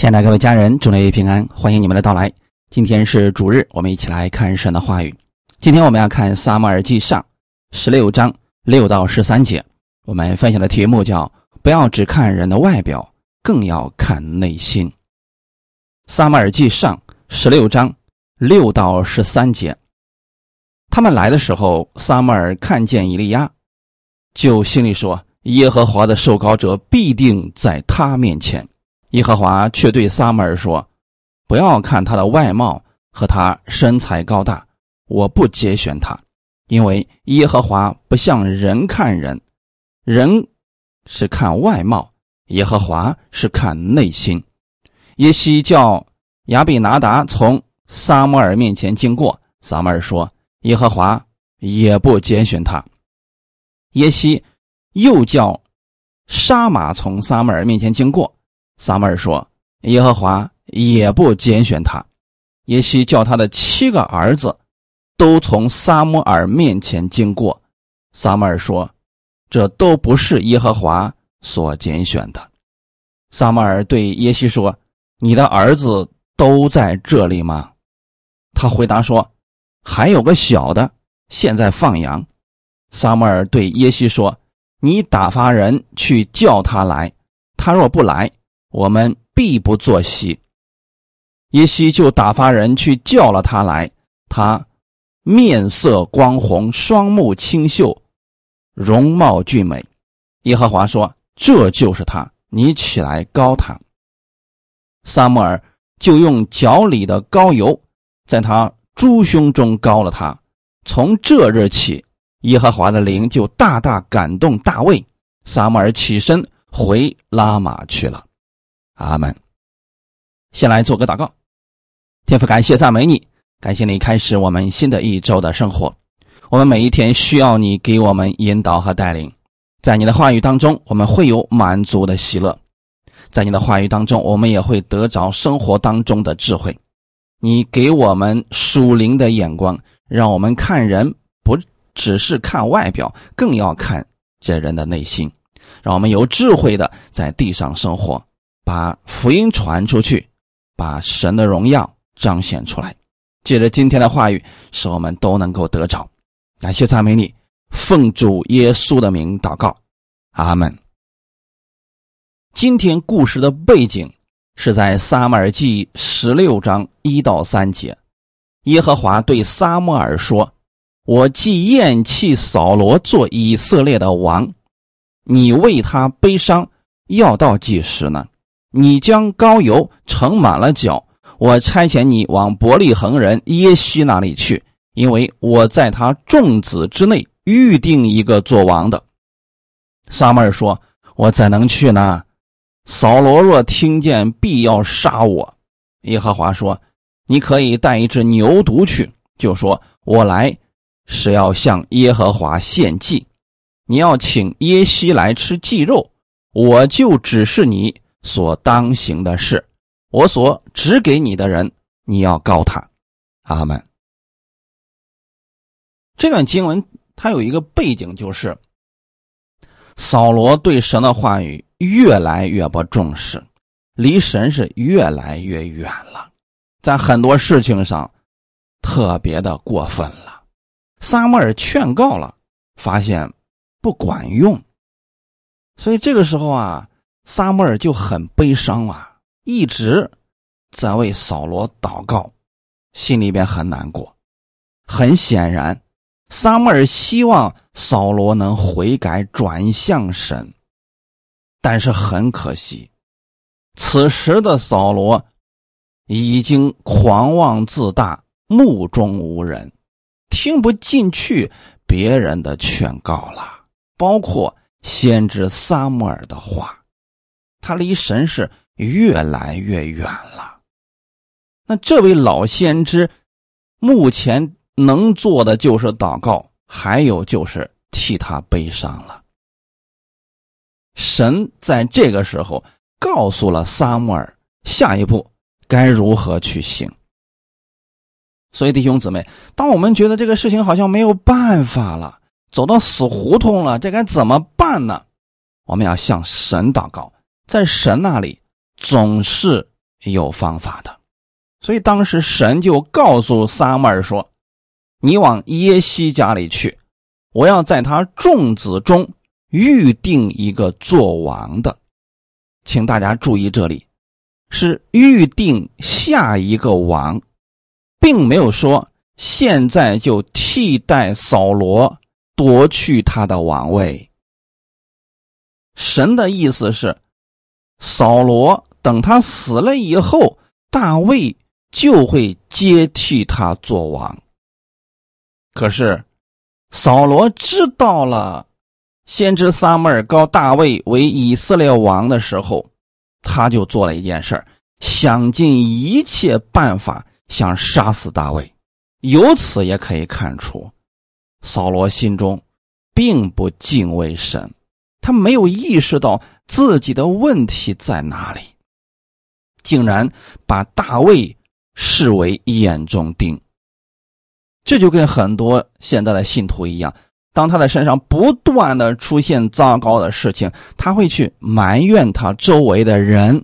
亲爱的各位家人，祝您平安，欢迎你们的到来。今天是主日，我们一起来看神的话语。今天我们要看撒母耳记上十六章六到十三节。我们分享的题目叫“不要只看人的外表，更要看内心”。撒母耳记上十六章六到十三节。他们来的时候，撒母耳看见以利亚，就心里说：“耶和华的受膏者必定在他面前。”耶和华却对撒母耳说：“不要看他的外貌和他身材高大，我不拣选他，因为耶和华不像人看人，人是看外貌，耶和华是看内心。”耶西叫亚比拿达从撒母耳面前经过，撒母耳说：“耶和华也不拣选他。”耶西又叫沙马从撒母耳面前经过。撒母耳说：“耶和华也不拣选他。”耶西叫他的七个儿子都从撒母耳面前经过。撒母耳说：“这都不是耶和华所拣选的。”撒母耳对耶西说：“你的儿子都在这里吗？”他回答说：“还有个小的，现在放羊。”撒母耳对耶西说：“你打发人去叫他来，他若不来。”我们必不作息。耶西就打发人去叫了他来，他面色光红，双目清秀，容貌俊美。耶和华说：“这就是他，你起来膏他。”撒母耳就用脚里的膏油，在他猪胸中膏了他。从这日起，耶和华的灵就大大感动大卫。撒母耳起身回拉玛去了。阿门。先来做个祷告，天父，感谢赞美你，感谢你开始我们新的一周的生活。我们每一天需要你给我们引导和带领，在你的话语当中，我们会有满足的喜乐；在你的话语当中，我们也会得着生活当中的智慧。你给我们属灵的眼光，让我们看人不只是看外表，更要看这人的内心，让我们有智慧的在地上生活。把福音传出去，把神的荣耀彰显出来。借着今天的话语，使我们都能够得着。感谢赞美你，奉主耶稣的名祷告，阿门。今天故事的背景是在撒母耳记十六章一到三节。耶和华对撒母耳说：“我既厌弃扫罗做以色列的王，你为他悲伤要到几时呢？”你将膏油盛满了脚，我差遣你往伯利恒人耶西那里去，因为我在他众子之内预定一个做王的。撒母耳说：“我怎能去呢？扫罗若听见，必要杀我。”耶和华说：“你可以带一只牛犊去，就说我来是要向耶和华献祭。你要请耶西来吃祭肉，我就指示你。”所当行的事，我所指给你的人，你要告他。阿门。这段经文它有一个背景，就是扫罗对神的话语越来越不重视，离神是越来越远了，在很多事情上特别的过分了。撒母耳劝告了，发现不管用，所以这个时候啊。撒母耳就很悲伤啊，一直在为扫罗祷告，心里边很难过。很显然，撒母耳希望扫罗能悔改转向神，但是很可惜，此时的扫罗已经狂妄自大，目中无人，听不进去别人的劝告了，包括先知撒母耳的话。他离神是越来越远了。那这位老先知目前能做的就是祷告，还有就是替他悲伤了。神在这个时候告诉了撒母耳下一步该如何去行。所以弟兄姊妹，当我们觉得这个事情好像没有办法了，走到死胡同了，这该怎么办呢？我们要向神祷告。在神那里总是有方法的。所以当时神就告诉撒母耳说：“你往耶西家里去，我要在他众子中预定一个做王的。”请大家注意，这里是预定下一个王，并没有说现在就替代扫罗夺去他的王位。神的意思是，扫罗等他死了以后，大卫。就会接替他做王。可是，扫罗知道了先知撒母耳高大卫为以色列王的时候，他就做了一件事儿想尽一切办法想杀死大卫。由此也可以看出，扫罗心中并不敬畏神，他没有意识到自己的问题在哪里，竟然把大卫。视为眼中钉，这就跟很多现在的信徒一样，当他的身上不断的出现糟糕的事情，他会去埋怨他周围的人，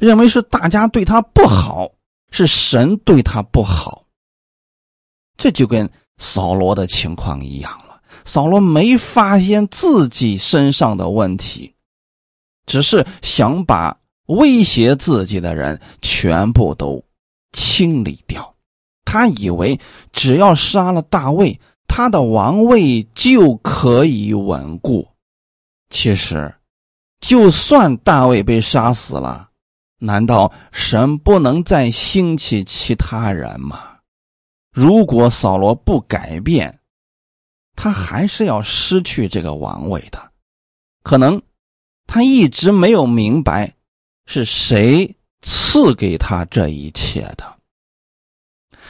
认为是大家对他不好，是神对他不好。这就跟扫罗的情况一样，扫罗没发现自己身上的问题，只是想把威胁自己的人全部都。清理掉，他以为只要杀了大卫，他的王位就可以稳固。其实，就算大卫被杀死了，难道神不能再兴起其他人吗？如果扫罗不改变，他还是要失去这个王位的。可能他一直没有明白是谁。赐给他这一切的，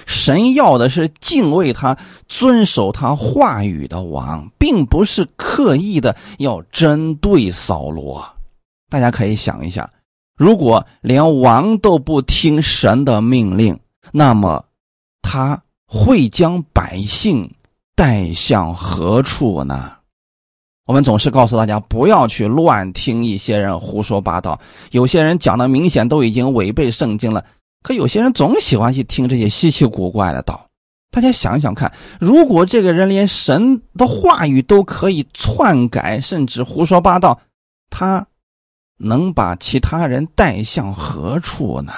神要的是敬畏他、遵守他话语的王，并不是刻意的要针对扫罗。大家可以想一下，如果连王都不听神的命令，那么他会将百姓带向何处呢？我们总是告诉大家不要去乱听一些人胡说八道，有些人讲的明显都已经违背圣经了，可有些人总喜欢去听这些稀奇古怪的道。大家想想看，如果这个人连神的话语都可以篡改，甚至胡说八道，他能把其他人带向何处呢？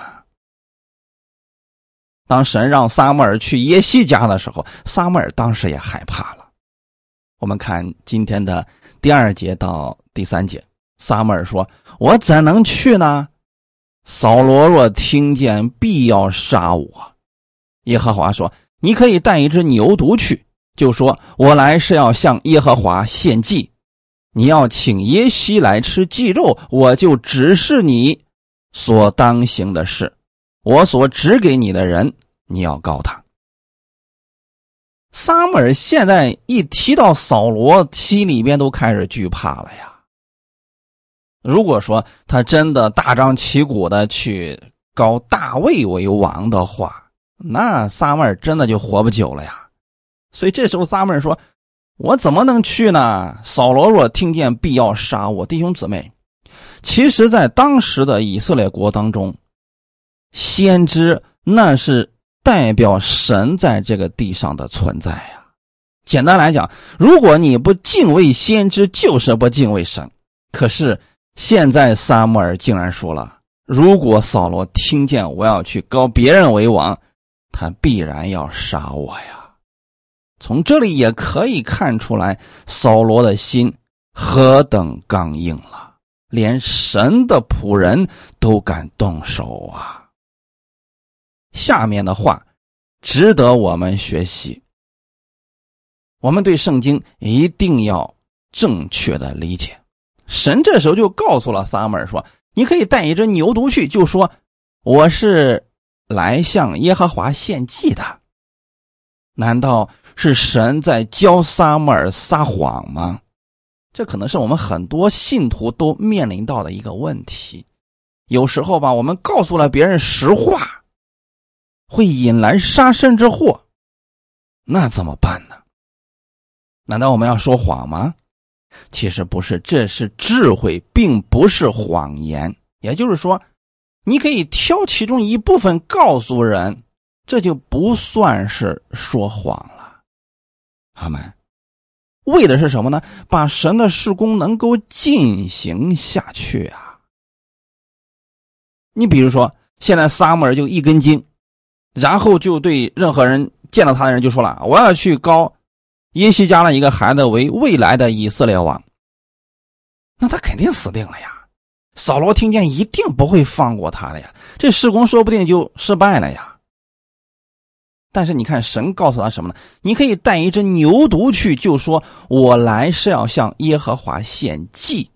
当神让撒母耳去耶西家的时候，撒母耳当时也害怕了。我们看今天的。第二节到第三节，撒母耳说：“我怎能去呢？扫罗若听见，必要杀我。”耶和华说：“你可以带一只牛犊去，就说我来是要向耶和华献祭。你要请耶西来吃祭肉，我就指示你所当行的事。我所指给你的人，你要告他。”撒母耳现在一提到扫罗，心里边都开始惧怕了呀。如果说他真的大张旗鼓的去高大卫为王的话，那撒母耳真的就活不久了呀。所以这时候撒母耳说：“我怎么能去呢？扫罗若听见，必要杀我。”弟兄姊妹，其实，在当时的以色列国当中，先知那是。代表神在这个地上的存在呀。简单来讲，如果你不敬畏先知，就是不敬畏神。可是现在撒母耳竟然说了：如果扫罗听见我要去告别人为王，他必然要杀我呀。从这里也可以看出来，扫罗的心何等刚硬了，连神的仆人都敢动手啊。下面的话值得我们学习。我们对圣经一定要正确的理解。神这时候就告诉了撒母耳说：“你可以带一只牛犊去，就说我是来向耶和华献祭的。”难道是神在教撒母耳撒谎吗？这可能是我们很多信徒都面临到的一个问题。有时候吧，我们告诉了别人实话。会引来杀身之祸，那怎么办呢？难道我们要说谎吗？其实不是，这是智慧，并不是谎言。也就是说，你可以挑其中一部分告诉人，这就不算是说谎了。阿门。为的是什么呢？把神的事工能够进行下去啊！你比如说，现在撒母耳就一根筋，然后就对任何人见到他的人就说了：“我要去高耶西家的一个孩子为未来的以色列王。”那他肯定死定了呀！扫罗听见一定不会放过他的呀，这事工说不定就失败了呀。但是你看，神告诉他什么呢？你可以带一只牛犊去，就说我来是要向耶和华献祭。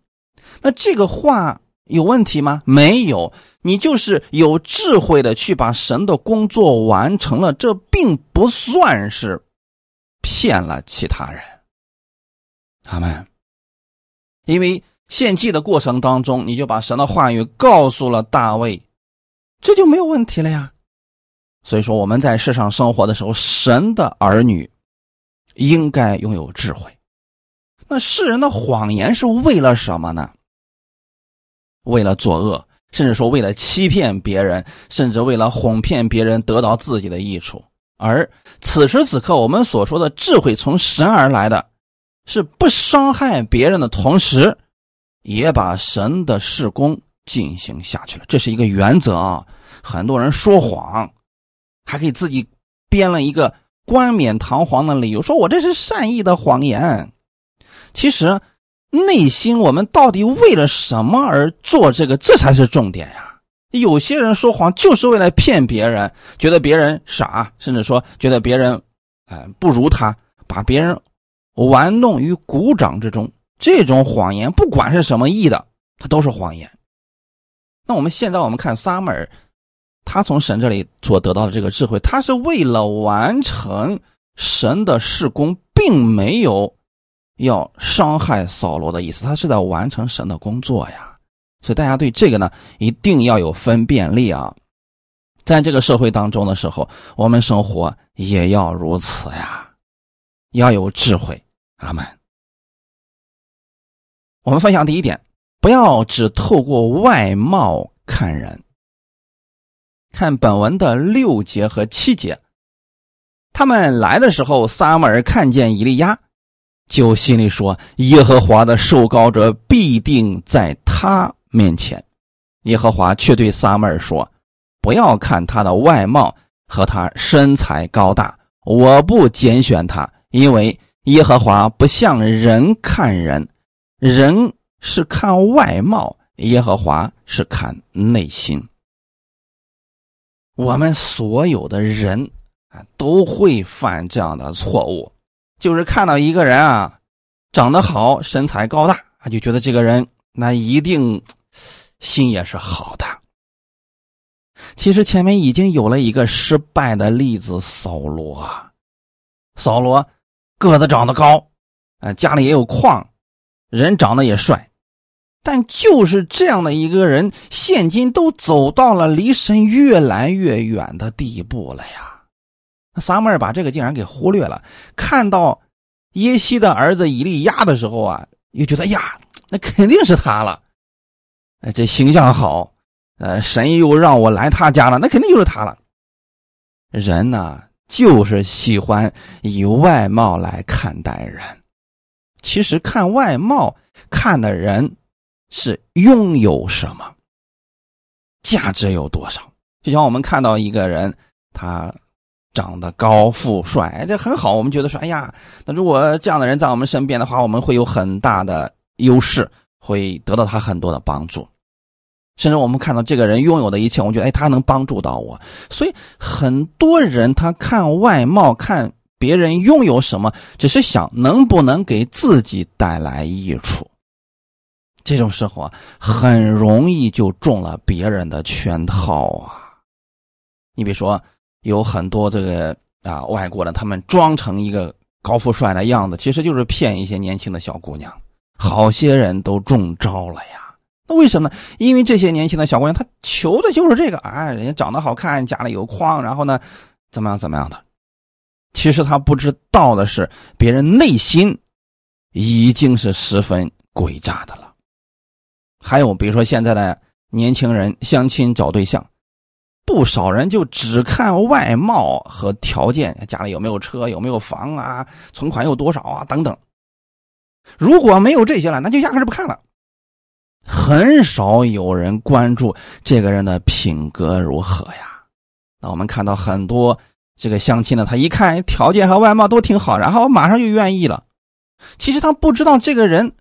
那这个话有问题吗？没有，你就是有智慧的去把神的工作完成了，这并不算是骗了其他人。他们，因为献祭的过程当中，你就把神的话语告诉了大卫，这就没有问题了呀。所以说，我们在世上生活的时候，神的儿女应该拥有智慧。那世人的谎言是为了什么呢？为了作恶，甚至说为了欺骗别人，甚至为了哄骗别人得到自己的益处。而此时此刻，我们所说的智慧从神而来的，是不伤害别人的同时，也把神的事工进行下去了。这是一个原则啊！很多人说谎。还给自己编了一个冠冕堂皇的理由，说我这是善意的谎言。其实内心我们到底为了什么而做这个？这才是重点呀！有些人说谎就是为了骗别人，觉得别人傻，甚至说觉得别人，哎不如他，把别人玩弄于股掌之中。这种谎言不管是什么意的，它都是谎言。那我们现在我们看撒母耳。他从神这里所得到的这个智慧，他是为了完成神的事工，并没有要伤害扫罗的意思。他是在完成神的工作呀。所以大家对这个呢，一定要有分辨力啊。在这个社会当中的时候，我们生活也要如此呀，要有智慧。阿门。我们分享第一点，不要只透过外貌看人。看本文的六节和七节，他们来的时候，撒母耳看见以利亚，就心里说：“耶和华的受膏者必定在他面前。”耶和华却对撒母耳说：“不要看他的外貌和他身材高大，我不拣选他，因为耶和华不像人看人，人是看外貌，耶和华是看内心。”我们所有的人啊，都会犯这样的错误，就是看到一个人啊，长得好，身材高大，啊，就觉得这个人那一定心也是好的。其实前面已经有了一个失败的例子，扫罗。扫罗个子长得高，啊，家里也有矿，人长得也帅。但就是这样的一个人，现今都走到了离神越来越远的地步了呀。撒母耳把这个竟然给忽略了。看到耶西的儿子以利亚的时候啊，又觉得呀，那肯定是他了。哎，这形象好，呃，神又让我来他家了，那肯定就是他了。人呢，就是喜欢以外貌来看待人。其实看外貌看的人。是拥有什么，价值有多少？就像我们看到一个人，他长得高富帅，这很好，我们觉得说，哎呀，那如果这样的人在我们身边的话，我们会有很大的优势，会得到他很多的帮助。甚至我们看到这个人拥有的一切，我觉得，哎，他能帮助到我。所以很多人他看外貌，看别人拥有什么，只是想能不能给自己带来益处。这种时候啊，很容易就中了别人的圈套啊！你比如说，有很多这个啊外国的，他们装成一个高富帅的样子，其实就是骗一些年轻的小姑娘。好些人都中招了呀！那为什么呢？因为这些年轻的小姑娘，她求的就是这个啊，人家长得好看，家里有矿，然后呢，怎么样怎么样的。其实他不知道的是，别人内心已经是十分诡诈的了。还有，比如说现在的年轻人相亲找对象，不少人就只看外貌和条件，家里有没有车、有没有房啊，存款有多少啊等等。如果没有这些了，那就压根儿不看了。很少有人关注这个人的品格如何呀。那我们看到很多这个相亲的，他一看条件和外貌都挺好，然后马上就愿意了。其实他不知道这个人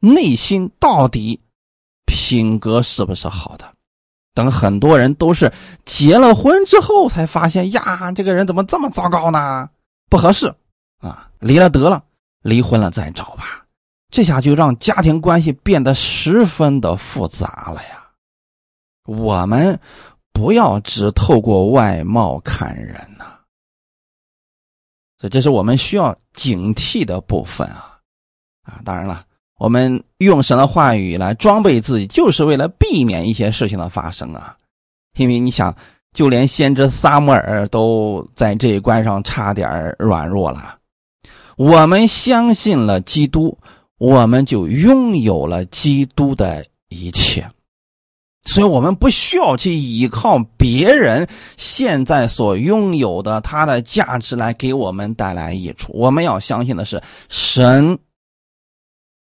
内心到底品格是不是好的。等很多人都是结了婚之后才发现呀，这个人怎么这么糟糕呢？不合适啊，离了得了，离婚了再找吧。这下就让家庭关系变得十分的复杂了呀。我们不要只透过外貌看人呐。所以这是我们需要警惕的部分啊！啊，当然了，我们用神的话语来装备自己，就是为了避免一些事情的发生啊！因为你想，就连先知撒母耳都在这一关上差点软弱了。我们相信了基督，我们就拥有了基督的一切。所以我们不需要去依靠别人现在所拥有的他的价值来给我们带来益处。我们要相信的是，神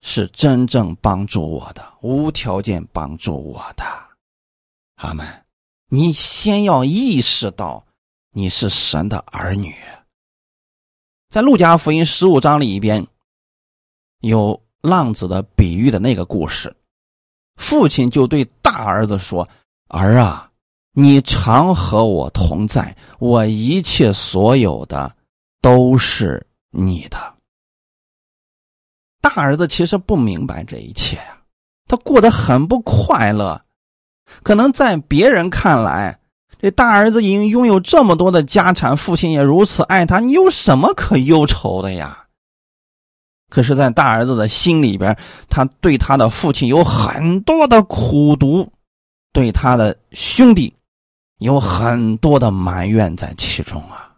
是真正帮助我的，无条件帮助我的。阿门。你先要意识到你是神的儿女。在路加福音十五章里边，有浪子的比喻的那个故事。父亲就对大儿子说：“儿啊，你常和我同在，我一切所有的都是你的。”大儿子其实不明白这一切呀，他过得很不快乐。可能在别人看来，这大儿子已经拥有这么多的家产，父亲也如此爱他，你有什么可忧愁的呀？可是，在大儿子的心里边，他对他的父亲有很多的苦毒，对他的兄弟有很多的埋怨在其中啊。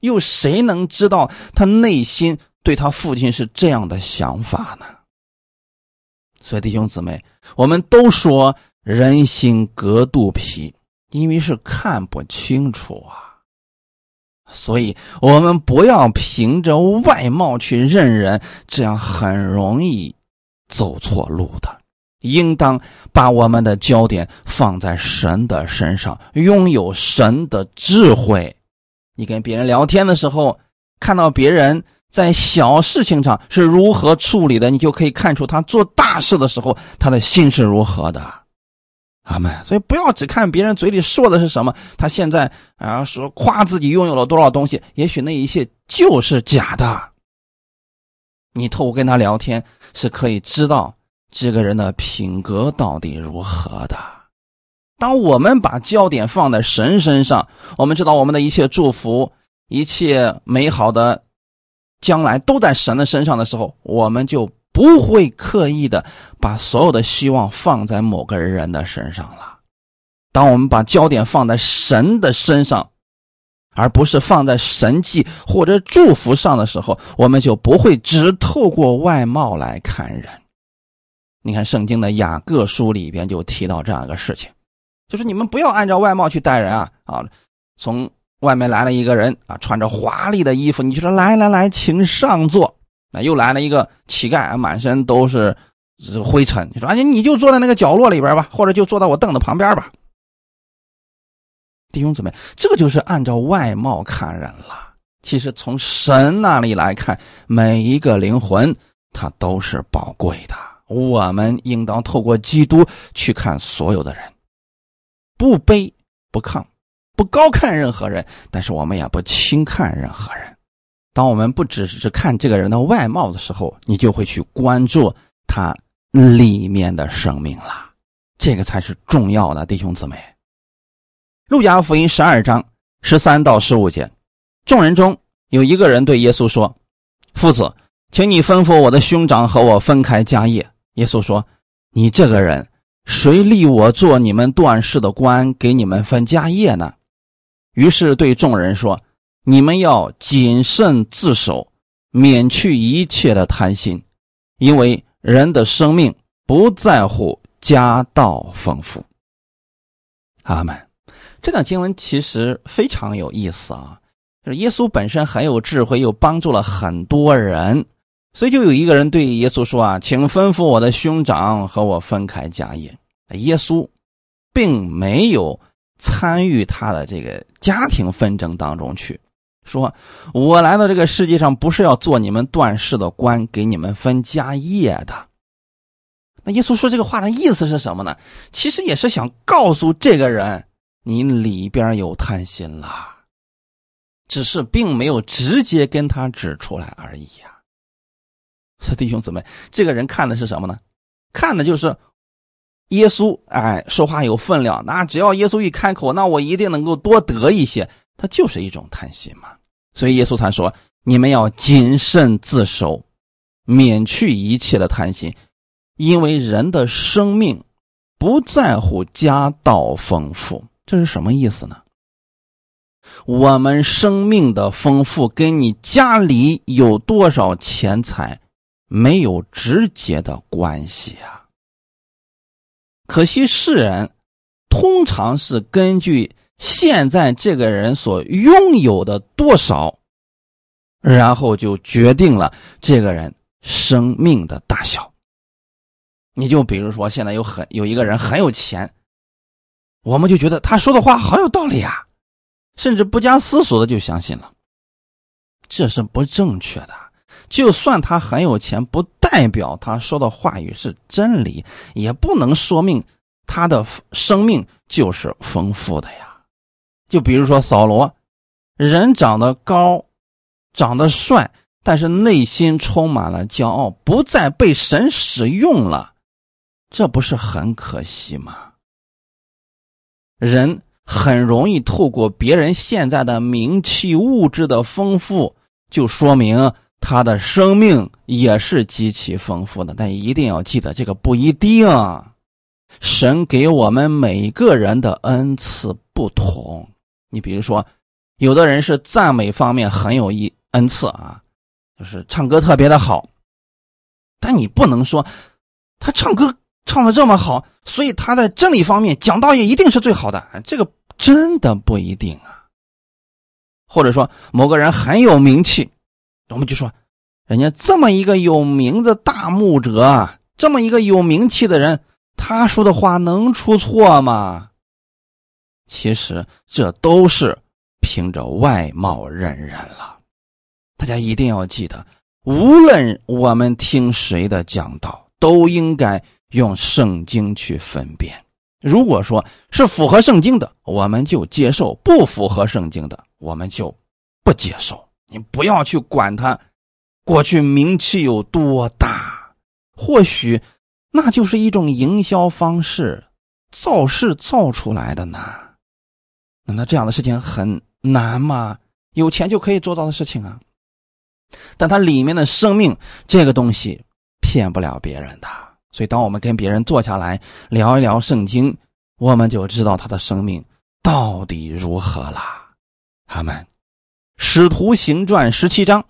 又谁能知道他内心对他父亲是这样的想法呢？所以，弟兄姊妹，我们都说人心隔肚皮，因为是看不清楚啊。所以，我们不要凭着外貌去认人，这样很容易走错路的。应当把我们的焦点放在神的身上，拥有神的智慧。你跟别人聊天的时候，看到别人在小事情上是如何处理的，你就可以看出他做大事的时候他的心是如何的。阿门。所以不要只看别人嘴里说的是什么，他现在啊说夸自己拥有了多少东西，也许那一切就是假的。你透过跟他聊天，是可以知道这个人的品格到底如何的。当我们把焦点放在神身上，我们知道我们的一切祝福、一切美好的将来都在神的身上的时候，我们就。不会刻意的把所有的希望放在某个人的身上了。当我们把焦点放在神的身上，而不是放在神迹或者祝福上的时候，我们就不会只透过外貌来看人。你看圣经的雅各书里边就提到这样一个事情，就是你们不要按照外貌去待人啊啊！从外面来了一个人啊，穿着华丽的衣服，你就说来来来，请上座。那又来了一个乞丐，满身都是灰尘。你说，哎，你就坐在那个角落里边吧，或者就坐到我凳子旁边吧。弟兄姊妹，这就是按照外貌看人了。其实从神那里来看，每一个灵魂它都是宝贵的。我们应当透过基督去看所有的人，不卑不亢，不高看任何人，但是我们也不轻看任何人。当我们不只是看这个人的外貌的时候，你就会去关注他里面的生命了，这个才是重要的，弟兄姊妹。路加福音十二章十三到十五节，众人中有一个人对耶稣说：“夫子，请你吩咐我的兄长和我分开家业。”耶稣说：“你这个人，谁立我做你们断事的官，给你们分家业呢？”于是对众人说。你们要谨慎自守，免去一切的贪心，因为人的生命不在乎家道丰富。阿门。这段经文其实非常有意思啊，就是耶稣本身很有智慧，又帮助了很多人，所以就有一个人对耶稣说：“啊，请吩咐我的兄长和我分开家业。”耶稣并没有参与他的这个家庭纷争当中去，说：“我来到这个世界上不是要做你们断事的官，给你们分家业的。”那耶稣说这个话的意思是什么呢？其实也是想告诉这个人。你里边有贪心了，只是并没有直接跟他指出来而已呀。是弟兄姊妹，这个人看的是什么呢？看的就是耶稣，哎，说话有分量。那只要耶稣一开口，那我一定能够多得一些。他就是一种贪心嘛。所以耶稣才说：“你们要谨慎自守，免去一切的贪心，因为人的生命不在乎家道丰富。”这是什么意思呢？我们生命的丰富跟你家里有多少钱财没有直接的关系啊。可惜世人通常是根据现在这个人所拥有的多少，然后就决定了这个人生命的大小。你就比如说，现在有很有一个人很有钱。我们就觉得他说的话好有道理啊，甚至不加思索的就相信了，这是不正确的。就算他很有钱，不代表他说的话语是真理，也不能说明他的生命就是丰富的呀。就比如说扫罗，人长得高，长得帅，但是内心充满了骄傲，不再被神使用了，这不是很可惜吗？人很容易透过别人现在的名气、物质的丰富，就说明他的生命也是极其丰富的。但一定要记得，这个不一定。神给我们每个人的恩赐不同。你比如说，有的人是赞美方面很有一恩赐啊，就是唱歌特别的好。但你不能说他唱歌。唱的这么好，所以他在真理方面讲道也一定是最好的。这个真的不一定啊。或者说某个人很有名气，我们就说，人家这么一个有名的大牧者，这么一个有名气的人，他说的话能出错吗？其实这都是凭着外貌认人了。大家一定要记得，无论我们听谁的讲道，都应该。用圣经去分辨，如果说是符合圣经的，我们就接受；不符合圣经的，我们就不接受。你不要去管他过去名气有多大，或许那就是一种营销方式，造势造出来的呢。难道这样的事情很难吗？有钱就可以做到的事情啊！但它里面的生命这个东西骗不了别人的。所以，当我们跟别人坐下来聊一聊圣经，我们就知道他的生命到底如何了。他们，《使徒行传》十七章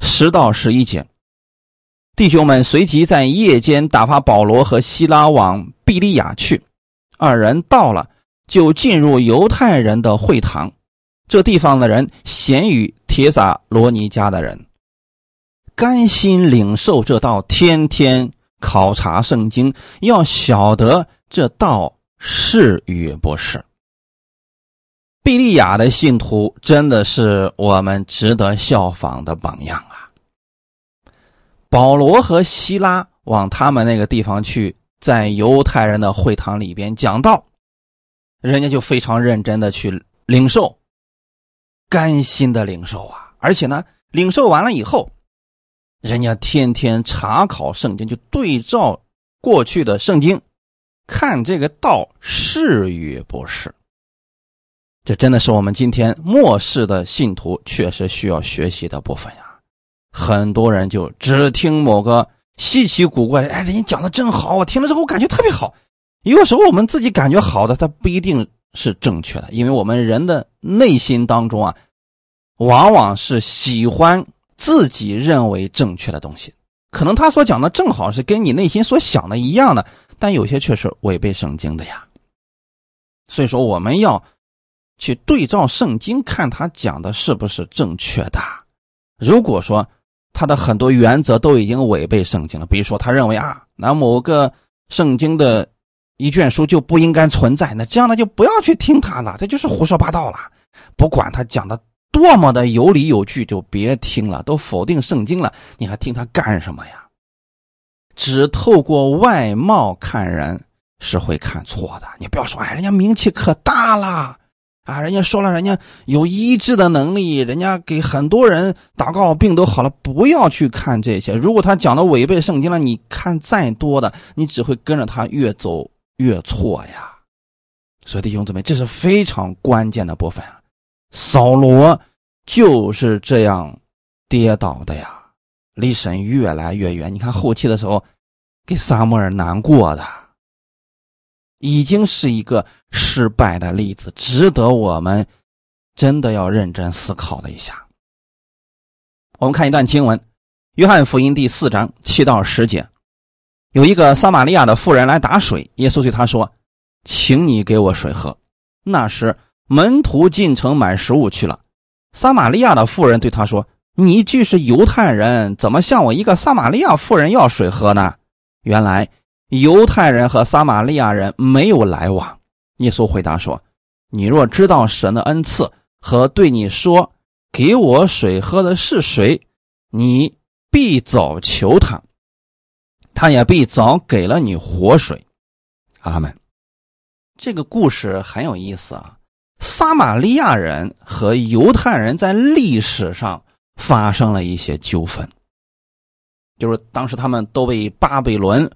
十到十一节，弟兄们随即在夜间打发保罗和希拉往比利亚去。二人到了，就进入犹太人的会堂。这地方的人咸与帖撒罗尼家的人，甘心领受这道，天天。考察圣经，要晓得这道是与不是。比利亚的信徒真的是我们值得效仿的榜样啊！保罗和希拉往他们那个地方去，在犹太人的会堂里边讲道，人家就非常认真的去领受，甘心的领受啊！而且呢，领受完了以后。人家天天查考圣经，就对照过去的圣经，看这个道是与不是。这真的是我们今天末世的信徒确实需要学习的部分呀。很多人就只听某个稀奇古怪，哎，人家讲的真好，我听了之后我感觉特别好。有时候我们自己感觉好的，它不一定是正确的，因为我们人的内心当中啊，往往是喜欢。自己认为正确的东西，可能他所讲的正好是跟你内心所想的一样的，但有些却是违背圣经的呀。所以说，我们要去对照圣经，看他讲的是不是正确的。如果说他的很多原则都已经违背圣经了，比如说他认为啊，那某个圣经的一卷书就不应该存在，那这样的就不要去听他了，这就是胡说八道了。不管他讲的多么的有理有据，就别听了，都否定圣经了，你还听他干什么呀？只透过外貌看人。是会看错的，你不要说，哎，人家名气可大了啊！人家说了，人家有医治的能力，人家给很多人祷告，病都好了。不要去看这些，如果他讲的违背圣经了，你看再多的，你只会跟着他越走越错呀。所以弟兄姊妹，这是非常关键的部分啊！扫罗就是这样跌倒的呀，离神越来越远。你看后期的时候，给撒母耳难过的。已经是一个失败的例子，值得我们真的要认真思考了一下。我们看一段经文，《约翰福音》第四章七到十节，有一个撒玛利亚的妇人来打水，耶稣对他说：“请你给我水喝。”那时门徒进城买食物去了。撒玛利亚的妇人对他说：“你既是犹太人，怎么向我一个撒玛利亚妇人要水喝呢？”原来。犹太人和撒玛利亚人没有来往。耶稣回答说：“你若知道神的恩赐和对你说给我水喝的是谁，你必早求他，他也必早给了你活水。”阿门。这个故事很有意思啊。撒玛利亚人和犹太人在历史上发生了一些纠纷，就是当时他们都被巴比伦。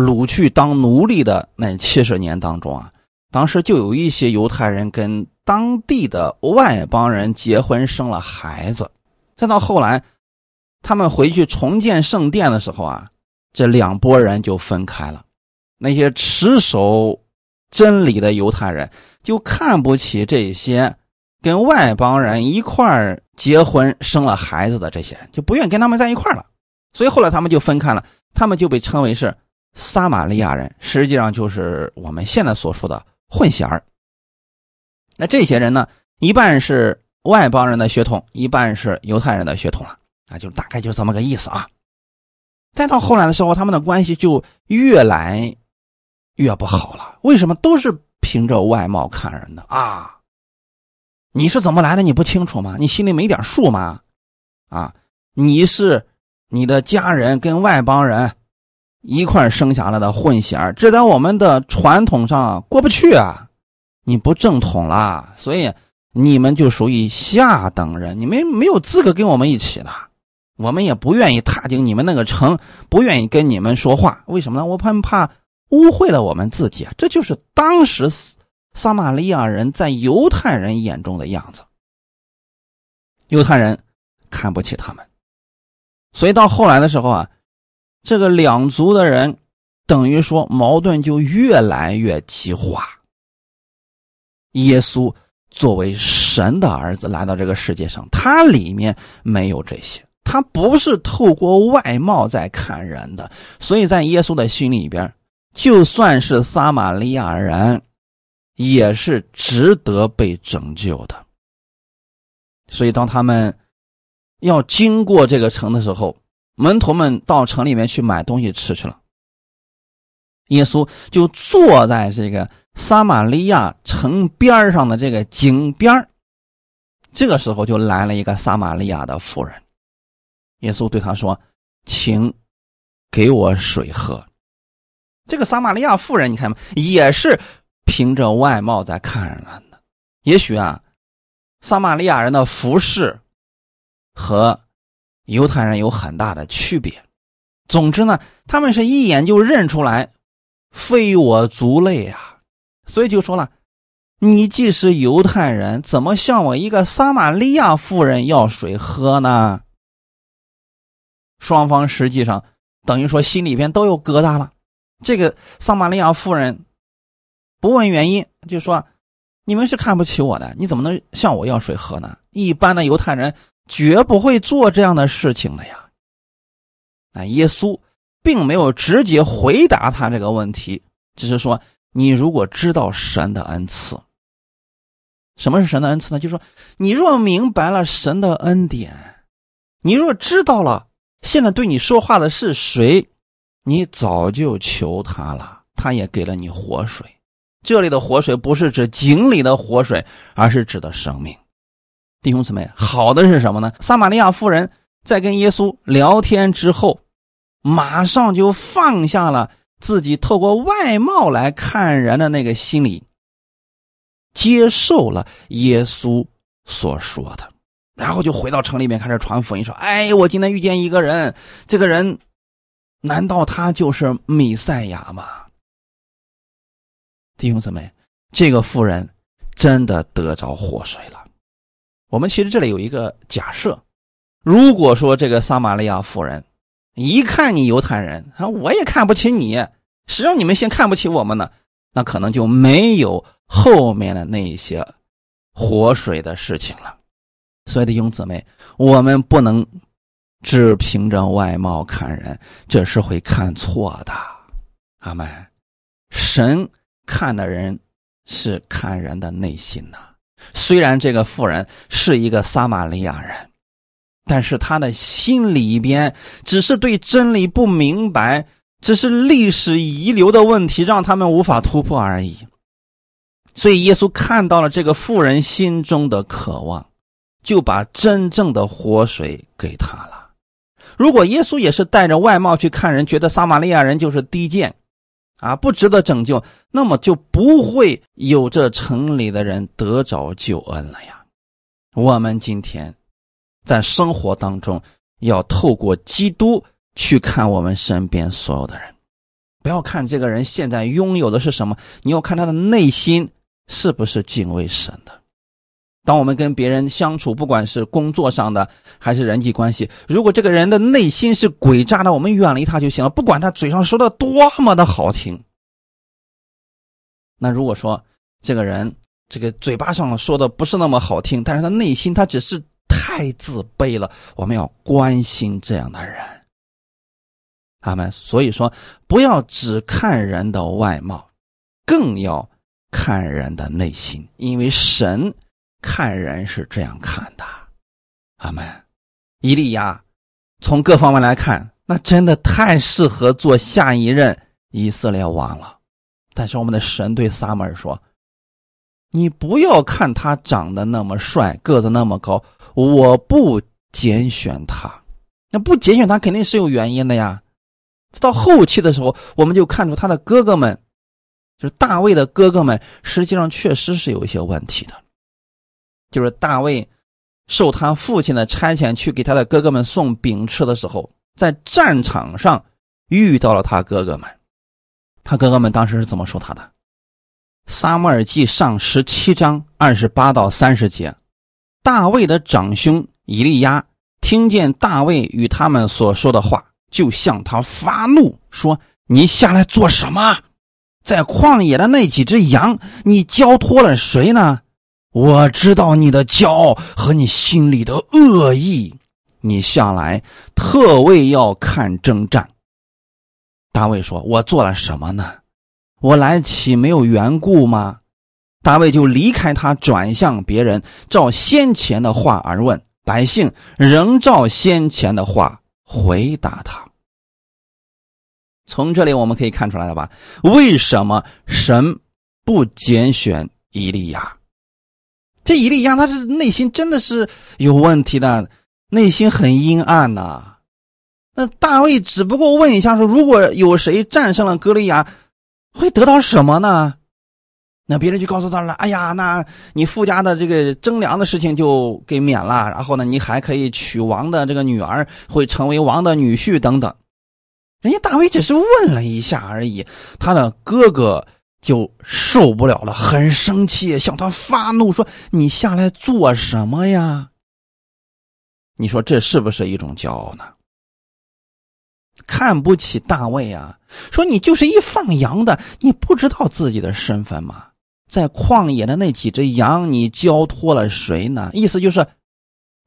掳去当奴隶的那七十年当中啊，当时就有一些犹太人跟当地的外邦人结婚生了孩子，再到后来，他们回去重建圣殿的时候啊，这两拨人就分开了。那些持守真理的犹太人就看不起这些跟外邦人一块结婚生了孩子的这些人，就不愿跟他们在一块了。所以后来他们就分开了，他们就被称为是。撒玛利亚人实际上就是我们现在所说的混血儿。那这些人呢，一半是外邦人的血统，一半是犹太人的血统了。啊，就大概就这么个意思啊。再到后来的时候，他们的关系就越来越不好了。为什么？都是凭着外貌看人的啊？你是怎么来的？你不清楚吗？你心里没点数吗？啊，你是你的家人跟外邦人。一块生下来的混血儿，这在我们的传统上过不去啊！你不正统啦，所以你们就属于下等人，你们没有资格跟我们一起的。我们也不愿意踏进你们那个城，不愿意跟你们说话。为什么呢？我怕怕污秽了我们自己。这就是当时撒玛利亚人在犹太人眼中的样子。犹太人看不起他们，所以到后来的时候啊。这个两族的人，等于说矛盾就越来越激化。耶稣作为神的儿子来到这个世界上，他里面没有这些，他不是透过外貌在看人的，所以在耶稣的心里边，就算是撒玛利亚人，也是值得被拯救的。所以当他们要经过这个城的时候，门徒们到城里面去买东西吃去了，耶稣就坐在这个撒玛利亚城边上的这个井边这个时候就来了一个撒玛利亚的妇人，耶稣对他说：“请给我水喝。”这个撒玛利亚妇人，你看，也是凭着外貌在看人的。也许啊，撒玛利亚人的服饰和。犹太人有很大的区别，总之呢，他们是一眼就认出来，非我族类啊，所以就说了，你既是犹太人，怎么向我一个撒玛利亚妇人要水喝呢？双方实际上等于说心里边都有疙瘩了。这个撒玛利亚妇人不问原因，就说你们是看不起我的，你怎么能向我要水喝呢？一般的犹太人。绝不会做这样的事情的呀！那耶稣并没有直接回答他这个问题，只是说：“你如果知道神的恩赐，什么是神的恩赐呢？就是说，你若明白了神的恩典，你若知道了现在对你说话的是谁，你早就求他了，他也给了你活水。这里的活水不是指井里的活水，而是指的生命。弟兄姊妹，好的是什么呢？撒玛利亚妇人在跟耶稣聊天之后。”马上就放下了自己透过外貌来看人的那个心理，接受了耶稣所说的，然后就回到城里面开始传福音，说：“哎，我今天遇见一个人，这个人难道他就是米赛亚吗？”弟兄姊妹，这个妇人真的得着活水了。我们其实这里有一个假设，如果说这个撒玛利亚妇人。一看你犹太人啊，我也看不起你，谁让你们先看不起我们呢？那可能就没有后面的那些活水的事情了。所以弟兄姊妹，我们不能只凭着外貌看人，这是会看错的。阿门。神看的人是看人的内心呐。虽然这个妇人是一个撒玛利亚人。但是他的心里边只是对真理不明白，只是历史遗留的问题，让他们无法突破而已。所以耶稣看到了这个妇人心中的渴望，就把真正的活水给他了。如果耶稣也是带着外貌去看人，觉得撒玛利亚人就是低贱，啊，不值得拯救，那么就不会有这城里的人得着救恩了呀。我们今天。在生活当中，要透过基督去看我们身边所有的人，不要看这个人现在拥有的是什么，你要看他的内心是不是敬畏神的。当我们跟别人相处，不管是工作上的还是人际关系，如果这个人的内心是诡诈的，我们远离他就行了，不管他嘴上说的多么的好听。那如果说这个人这个嘴巴上说的不是那么好听，但是他内心他只是。太自卑了，我们要关心这样的人，他们所以说，不要只看人的外貌，更要看人的内心，因为神看人是这样看的。阿门。伊利亚从各方面来看，那真的太适合做下一任以色列王了。但是我们的神对撒母耳说：“你不要看他长得那么帅，个子那么高。”我不拣选他，那不拣选他肯定是有原因的呀。到后期的时候，我们就看出他的哥哥们，就是大卫的哥哥们，实际上确实是有一些问题的。就是大卫受他父亲的差遣去给他的哥哥们送饼吃的时候，在战场上遇到了他哥哥们，他哥哥们当时是怎么说他的？撒母耳记上十七章二十八到三十节。大卫的长兄以利亚听见大卫与他们所说的话，就向他发怒，说：“你下来做什么？在旷野的那几只羊，你交托了谁呢？我知道你的骄傲和你心里的恶意。你下来特为要看征战。”大卫说：“我做了什么呢？我来岂没有缘故吗？”大卫就离开他，转向别人，照先前的话而问百姓，仍照先前的话回答他。从这里我们可以看出来了吧？为什么神不拣选以利亚？这以利亚他是内心真的是有问题的，内心很阴暗呐。那大卫只不过问一下说：如果有谁战胜了歌利亚，会得到什么呢？那别人就告诉他了：“哎呀，那你富家的这个征粮的事情就给免了，然后呢，你还可以娶王的这个女儿，会成为王的女婿等等。”人家大卫只是问了一下而已，他的哥哥就受不了了，很生气，向他发怒说：“你下来做什么呀？”你说这是不是一种骄傲呢？看不起大卫啊？说你就是一放羊的，你不知道自己的身份吗？在旷野的那几只羊，你交托了谁呢？意思就是，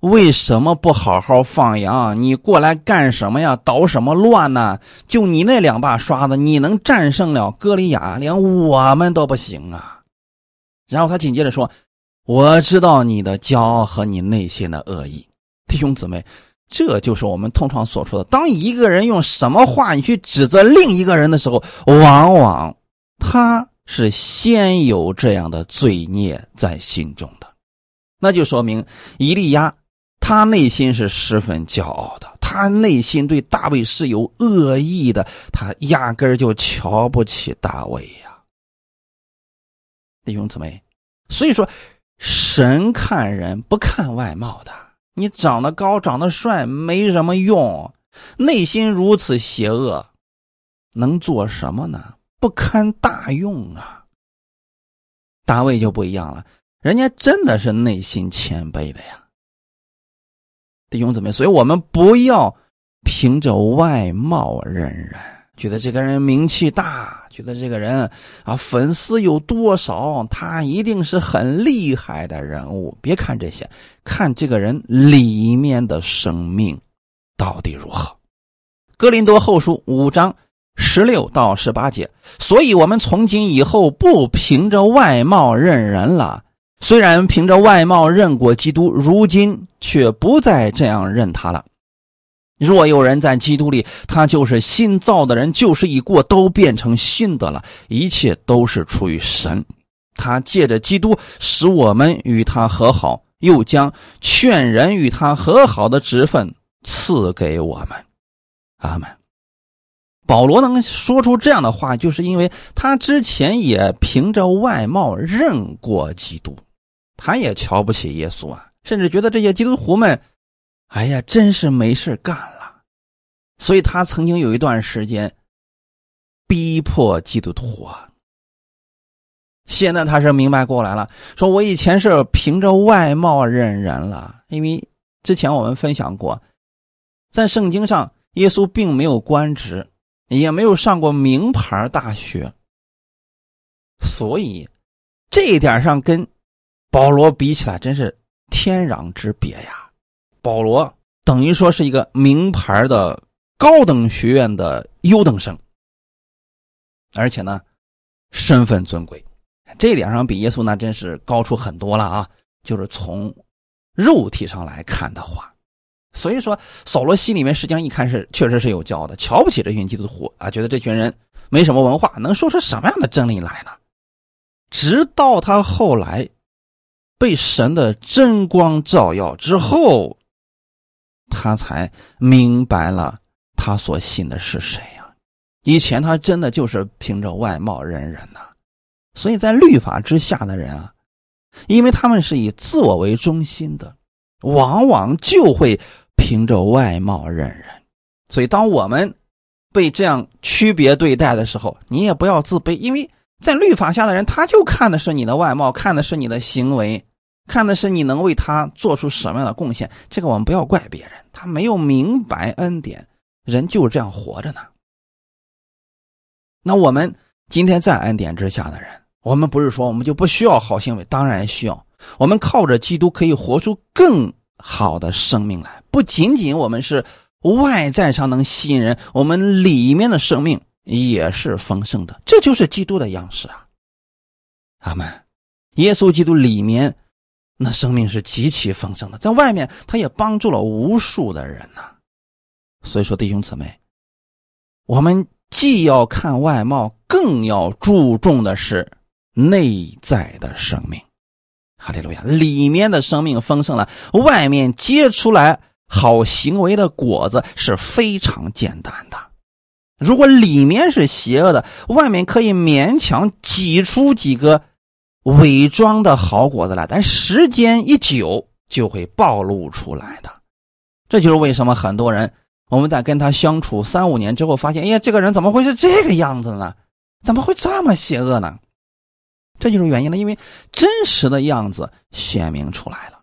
为什么不好好放羊？你过来干什么呀？捣什么乱呢？就你那两把刷子，你能战胜了歌利亚？连我们都不行啊！然后他紧接着说：“我知道你的骄傲和你内心的恶意，弟兄姊妹，这就是我们通常所说的：当一个人用什么话你去指责另一个人的时候，往往他是先有这样的罪孽在心中的，那就说明伊利亚他内心是十分骄傲的，他内心对大卫是有恶意的，他压根儿就瞧不起大卫呀。”弟兄姊妹，所以说，神看人不看外貌的。你长得高、长得帅没什么用，内心如此邪恶，能做什么呢？不堪大用啊！大卫就不一样了，人家真的是内心谦卑的呀。弟兄姊妹，所以我们不要凭着外貌认人，觉得这个人名气大。觉得这个人啊，粉丝有多少？他一定是很厉害的人物。别看这些，看这个人里面的生命到底如何。哥林多后书五章十六到十八节。所以，我们从今以后不凭着外貌认人了。虽然凭着外貌认过基督，如今却不再这样认他了。若有人在基督里，他就是新造的人，旧事已过，都变成新的了。一切都是出于神，他借着基督使我们与他和好，又将劝人与他和好的职分赐给我们。阿门。保罗能说出这样的话，就是因为他之前也凭着外貌认过基督，他也瞧不起耶稣啊，甚至觉得这些基督徒们，哎呀，真是没事干了。所以他曾经有一段时间逼迫基督徒啊。现在他是明白过来了，说我以前是凭着外貌认人了，因为之前我们分享过，在圣经上耶稣并没有官职，也没有上过名牌大学，所以这一点上跟保罗比起来真是天壤之别呀。保罗等于说是一个名牌的。高等学院的优等生，而且呢，身份尊贵，这点上比耶稣那真是高出很多了啊！就是从肉体上来看的话，所以说扫罗心里面实际上一看是确实是有骄傲的，瞧不起这群基督徒啊，觉得这群人没什么文化，能说出什么样的真理来呢？直到他后来被神的真光照耀之后，他才明白了。他所信的是谁呀？以前他真的就是凭着外貌认人呐，所以在律法之下的人啊，因为他们是以自我为中心的，往往就会凭着外貌认人。所以当我们被这样区别对待的时候，你也不要自卑，因为在律法下的人，他就看的是你的外貌，看的是你的行为，看的是你能为他做出什么样的贡献。这个我们不要怪别人，他没有明白恩典。人就是这样活着呢。那我们今天在恩典之下的人，我们不是说我们就不需要好行为，当然需要。我们靠着基督可以活出更好的生命来。不仅仅我们是外在上能吸引人，我们里面的生命也是丰盛的。这就是基督的样式啊！阿门。耶稣基督里面那生命是极其丰盛的，在外面他也帮助了无数的人呐。所以说，弟兄姊妹，我们既要看外貌，更要注重的是内在的生命。哈利路亚，里面的生命丰盛了，外面结出来好行为的果子是非常简单的。如果里面是邪恶的，外面可以勉强挤出几个伪装的好果子来，但时间一久就会暴露出来的。这就是为什么很多人。我们在跟他相处三五年之后，发现，哎呀，这个人怎么会是这个样子呢？怎么会这么邪恶呢？这就是原因了，因为真实的样子显明出来了。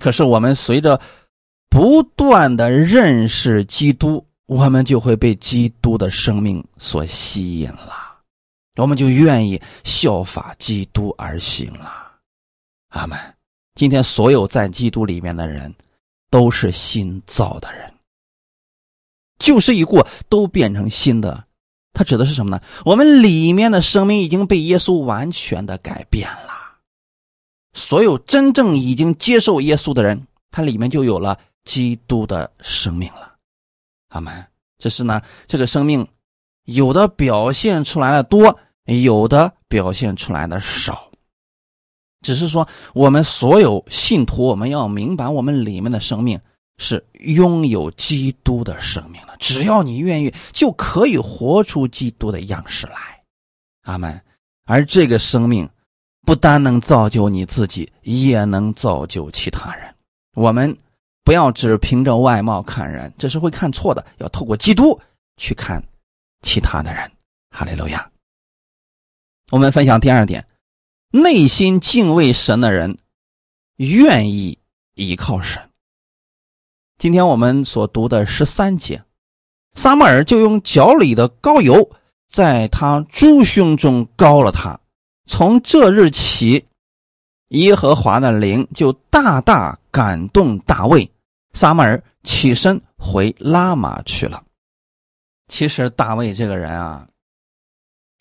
可是我们随着不断的认识基督，我们就会被基督的生命所吸引了，我们就愿意效法基督而行了。阿门。今天所有在基督里面的人。都是新造的人，旧事已过，都变成新的。它指的是什么呢？我们里面的生命已经被耶稣完全的改变了。所有真正已经接受耶稣的人，他里面就有了基督的生命了。阿门。只是呢，这个生命有的表现出来的多，有的表现出来的少。只是说，我们所有信徒，我们要明白，我们里面的生命是拥有基督的生命了。只要你愿意，就可以活出基督的样式来。阿门。而这个生命不单能造就你自己，也能造就其他人。我们。不要只凭着外貌看人，这是会看错的。要透过基督去看其他的人。哈利路亚。我们分享第二点：内心敬畏神的人愿意依靠神。今天我们所读的十三节，撒母耳就用脚里的膏油在他猪胸中膏了他。从这日起，耶和华的灵就大大感动大卫。撒母耳起身回拉玛去了。其实大卫这个人啊，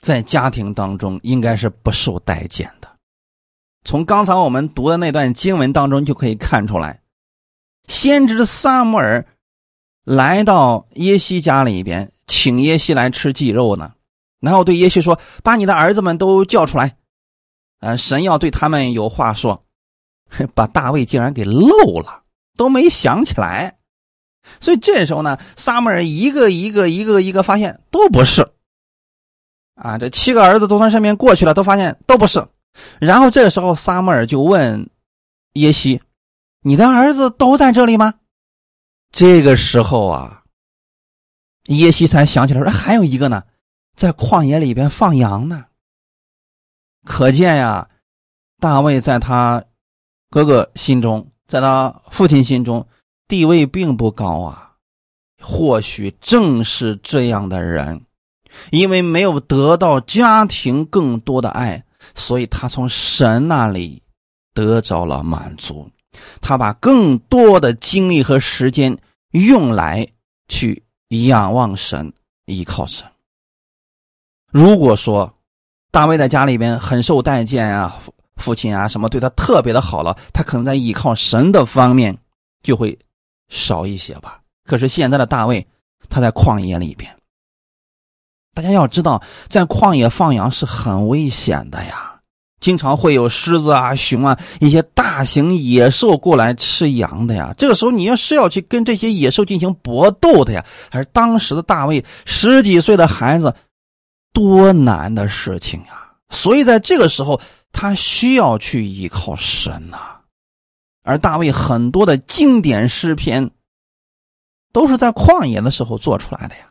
在家庭当中应该是不受待见的。从刚才我们读的那段经文当中就可以看出来，先知撒母耳来到耶西家里边，请耶西来吃祭肉呢，然后对耶西说：“把你的儿子们都叫出来，呃，神要对他们有话说。”把大卫竟然给漏了。都没想起来，所以这时候呢，撒母耳一个一个一个一个发现都不是，啊，这七个儿子都从身边过去了，都发现都不是。然后这时候，撒母耳就问耶西：“你的儿子都在这里吗？”这个时候啊，耶西才想起来说：“还有一个呢，在旷野里边放羊呢。”可见呀，大卫在他哥哥心中。在他父亲心中，地位并不高啊。或许正是这样的人，因为没有得到家庭更多的爱，所以他从神那里得着了满足。他把更多的精力和时间用来去仰望神、依靠神。如果说大卫在家里边很受待见啊。父亲啊，什么对他特别的好了，他可能在依靠神的方面就会少一些吧。可是现在的大卫，他在旷野里边，大家要知道，在旷野放羊是很危险的呀，经常会有狮子啊、熊啊一些大型野兽过来吃羊的呀。这个时候你要是要去跟这些野兽进行搏斗的呀，而当时的大卫十几岁的孩子，多难的事情呀！所以在这个时候。他需要去依靠神呐，而大卫很多的经典诗篇都是在旷野的时候做出来的呀。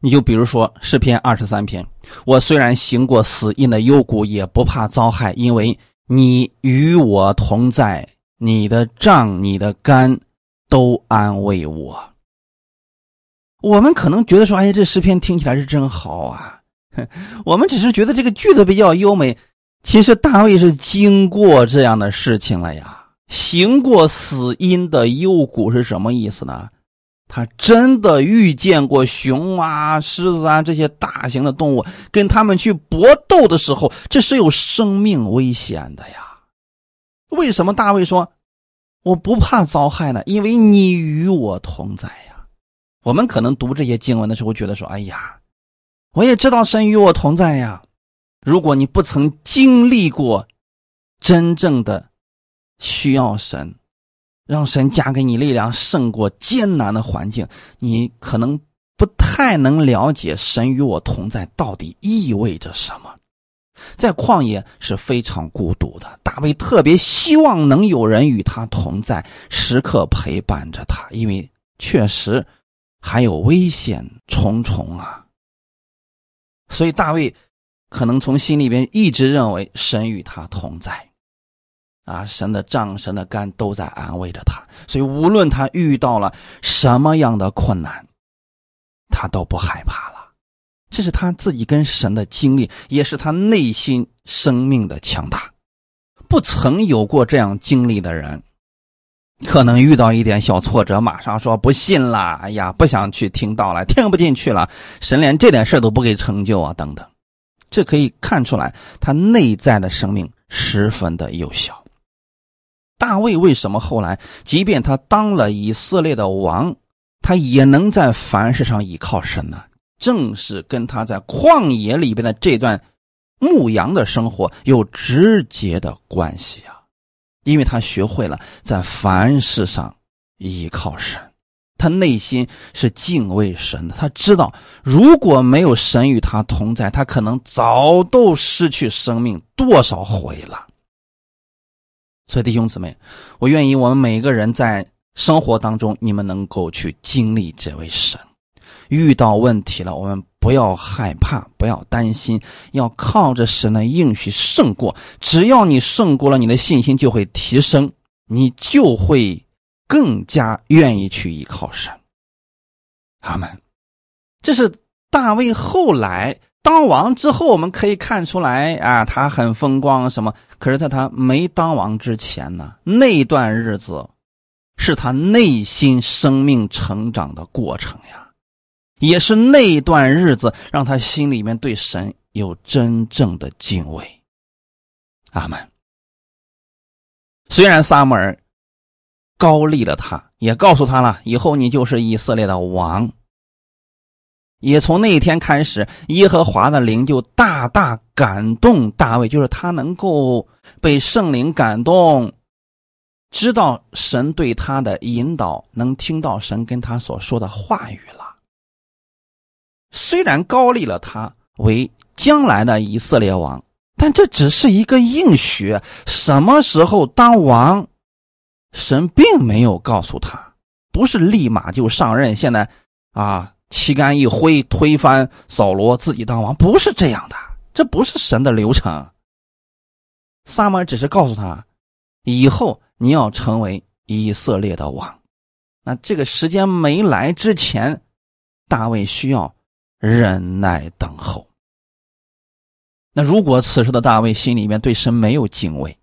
你就比如说诗篇二十三篇：“我虽然行过死荫的幽谷，也不怕遭害，因为你与我同在，你的杖、你的杆都安慰我。”我们可能觉得说：“哎，这诗篇听起来是真好啊！” 我们只是觉得这个句子比较优美。其实大卫是经过这样的事情了呀，行过死荫的幽谷是什么意思呢？他真的遇见过熊啊、狮子啊这些大型的动物，跟他们去搏斗的时候，这是有生命危险的呀。为什么大卫说我不怕遭害呢？因为你与我同在呀。我们可能读这些经文的时候，觉得说：“哎呀，我也知道神与我同在呀。”如果你不曾经历过真正的需要神，让神加给你力量胜过艰难的环境，你可能不太能了解神与我同在到底意味着什么。在旷野是非常孤独的，大卫特别希望能有人与他同在，时刻陪伴着他，因为确实还有危险重重啊。所以大卫。可能从心里边一直认为神与他同在，啊，神的杖、神的肝都在安慰着他，所以无论他遇到了什么样的困难，他都不害怕了。这是他自己跟神的经历，也是他内心生命的强大。不曾有过这样经历的人，可能遇到一点小挫折，马上说不信了，哎呀，不想去听到了，听不进去了，神连这点事都不给成就啊，等等。这可以看出来，他内在的生命十分的幼小。大卫为什么后来，即便他当了以色列的王，他也能在凡事上依靠神呢？正是跟他在旷野里边的这段牧羊的生活有直接的关系啊！因为他学会了在凡事上依靠神，他内心是敬畏神的。他知道，如果没有神与他同在，他可能早都失去生命多少回了。所以，弟兄姊妹，我愿意我们每个人在生活当中，你们能够去经历这位神。遇到问题了，我们不要害怕，不要担心，要靠着神的应许胜过。只要你胜过了，你的信心就会提升，你就会更加愿意去依靠神。阿门。这是大卫后来当王之后，我们可以看出来啊，他很风光什么。可是，在他没当王之前呢，那段日子是他内心生命成长的过程呀。也是那段日子，让他心里面对神有真正的敬畏。阿门。虽然撒母耳高立了他，也告诉他了，以后你就是以色列的王。也从那一天开始，耶和华的灵就大大感动大卫，就是他能够被圣灵感动，知道神对他的引导，能听到神跟他所说的话语了。虽然高立了他为将来的以色列王，但这只是一个应许。什么时候当王，神并没有告诉他，不是立马就上任。现在啊，旗杆一挥，推翻扫罗，自己当王，不是这样的。这不是神的流程。撒母耳只是告诉他，以后你要成为以色列的王。那这个时间没来之前，大卫需要。忍耐等候。那如果此时的大卫心里面对神没有敬畏，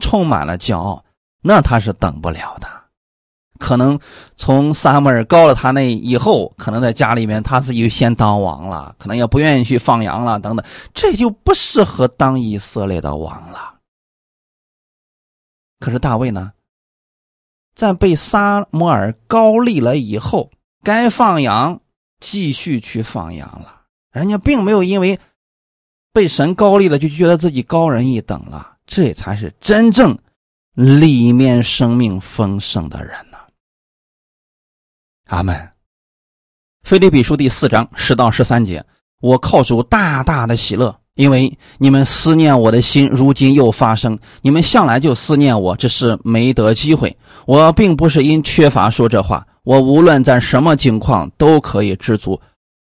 充满了骄傲，那他是等不了的。可能从撒母耳高了他那以后，可能在家里面他自己就先当王了，可能也不愿意去放羊了等等，这就不适合当以色列的王了。可是大卫呢，在被撒母耳高立了以后，该放羊。继续去放羊了，人家并没有因为被神高立了就觉得自己高人一等了，这才是真正里面生命丰盛的人。阿门。腓立比书第四章十到十三节，我靠主大大的喜乐，因为你们思念我的心，如今又发生。你们向来就思念我，只是没得机会。我并不是因缺乏说这话。我无论在什么境况都可以知足，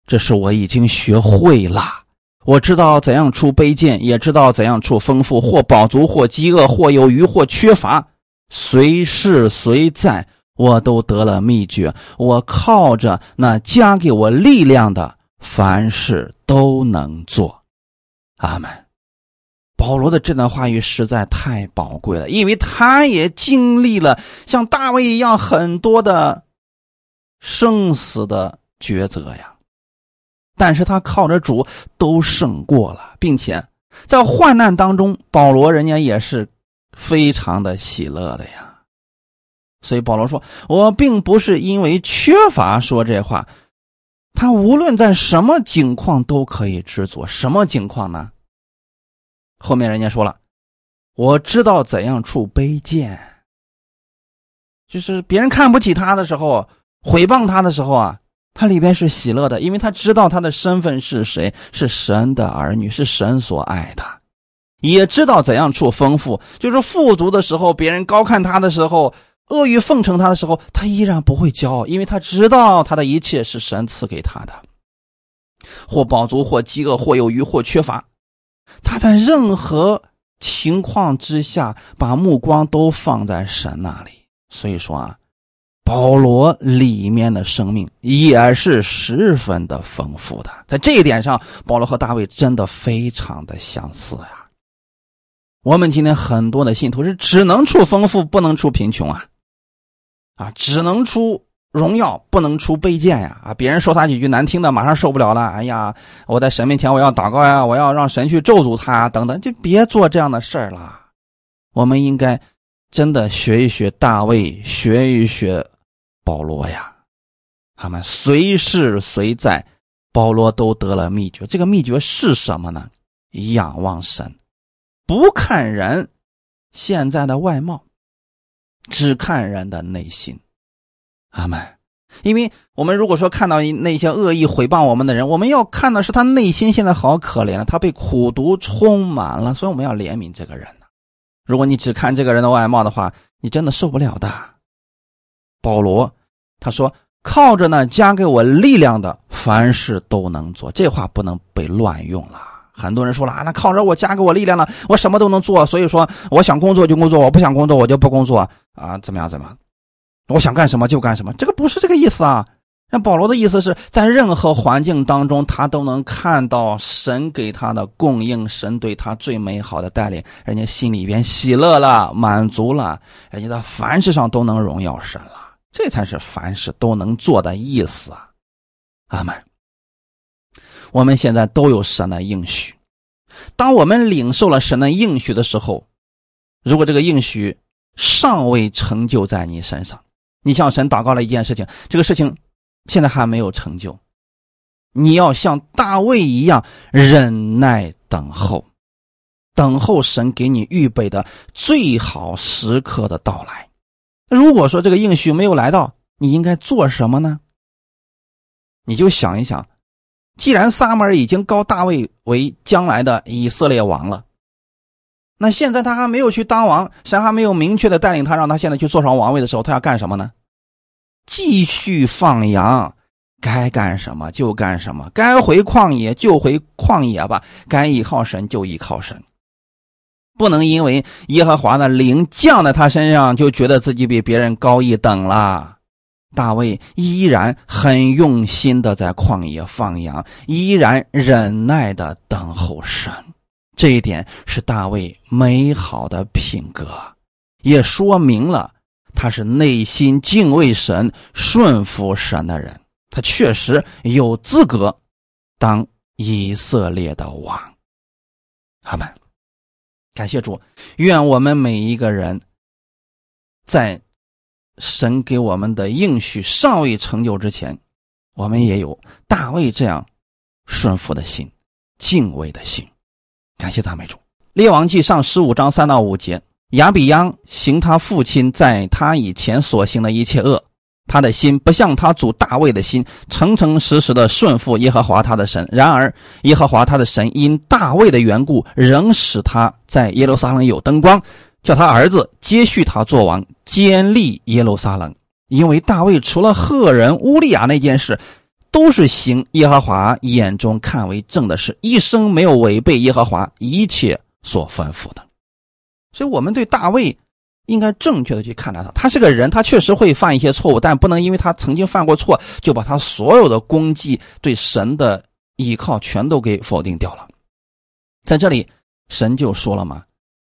这是我已经学会了。我知道怎样处卑贱，也知道怎样处丰富，或饱足，或饥饿，或有余，或缺乏，随时随在，我都得了秘诀。我靠着那加给我力量的，凡事都能做。阿门。保罗的这段话语实在太宝贵了，因为他也经历了像大卫一样很多的。生死的抉择呀，但是他靠着主都胜过了，并且在患难当中，保罗人家也是非常的喜乐的呀。所以保罗说：“我并不是因为缺乏说这话，他无论在什么境况都可以知足。什么境况呢？后面人家说了，我知道怎样处卑贱，就是别人看不起他的时候。”毁谤他的时候啊，他里边是喜乐的，因为他知道他的身份是谁，是神的儿女，是神所爱的，也知道怎样处丰富，就是富足的时候，别人高看他的时候，阿谀奉承他的时候，他依然不会骄傲，因为他知道他的一切是神赐给他的，或饱足，或饥饿，或有余，或缺乏，他在任何情况之下，把目光都放在神那里，所以说啊。保罗里面的生命也是十分的丰富的，在这一点上，保罗和大卫真的非常的相似呀。我们今天很多的信徒是只能处丰富，不能处贫穷啊。啊，只能出荣耀，不能出卑贱呀！啊，别人说他几句难听的，马上受不了了。哎呀，我在神面前我要祷告呀，我要让神去咒诅他等等，就别做这样的事儿了。我们应该真的学一学大卫，学一学保罗呀。他们随时随在，保罗都得了秘诀。这个秘诀是什么呢？仰望神，不看人现在的外貌，只看人的内心。阿门。因为我们如果说看到那些恶意毁谤我们的人，我们要看的是他内心现在好可怜了，他被苦毒充满了，所以我们要怜悯这个人呢。如果你只看这个人的外貌的话，你真的受不了的。保罗他说：“靠着呢加给我力量的，凡事都能做。”这话不能被乱用了。很多人说了啊，那靠着我加给我力量了，我什么都能做。所以说，我想工作就工作，我不想工作我就不工作啊，怎么样？怎么？我想干什么就干什么，这个不是这个意思啊。那保罗的意思是在任何环境当中，他都能看到神给他的供应，神对他最美好的带领，人家心里边喜乐了，满足了，人家在凡事上都能荣耀神了，这才是凡事都能做的意思啊。阿门。我们现在都有神的应许，当我们领受了神的应许的时候，如果这个应许尚未成就在你身上，你向神祷告了一件事情，这个事情现在还没有成就，你要像大卫一样忍耐等候，等候神给你预备的最好时刻的到来。如果说这个应许没有来到，你应该做什么呢？你就想一想，既然撒母耳已经高大卫为将来的以色列王了。那现在他还没有去当王，神还没有明确的带领他，让他现在去坐上王位的时候，他要干什么呢？继续放羊，该干什么就干什么，该回旷野就回旷野吧，该依靠神就依靠神，不能因为耶和华的灵降在他身上，就觉得自己比别人高一等了。大卫依然很用心的在旷野放羊，依然忍耐的等候神。这一点是大卫美好的品格，也说明了他是内心敬畏神、顺服神的人。他确实有资格当以色列的王。阿门。感谢主，愿我们每一个人在神给我们的应许尚未成就之前，我们也有大卫这样顺服的心、敬畏的心。感谢赞美主，《列王记上》十五章三到五节：亚比央行他父亲在他以前所行的一切恶，他的心不像他祖大卫的心，诚诚实实的顺服耶和华他的神。然而，耶和华他的神因大卫的缘故，仍使他在耶路撒冷有灯光，叫他儿子接续他做王，坚立耶路撒冷。因为大卫除了赫人乌利亚那件事。都是行耶和华眼中看为正的事，一生没有违背耶和华一切所吩咐的。所以，我们对大卫应该正确的去看待他。他是个人，他确实会犯一些错误，但不能因为他曾经犯过错，就把他所有的功绩、对神的依靠全都给否定掉了。在这里，神就说了嘛：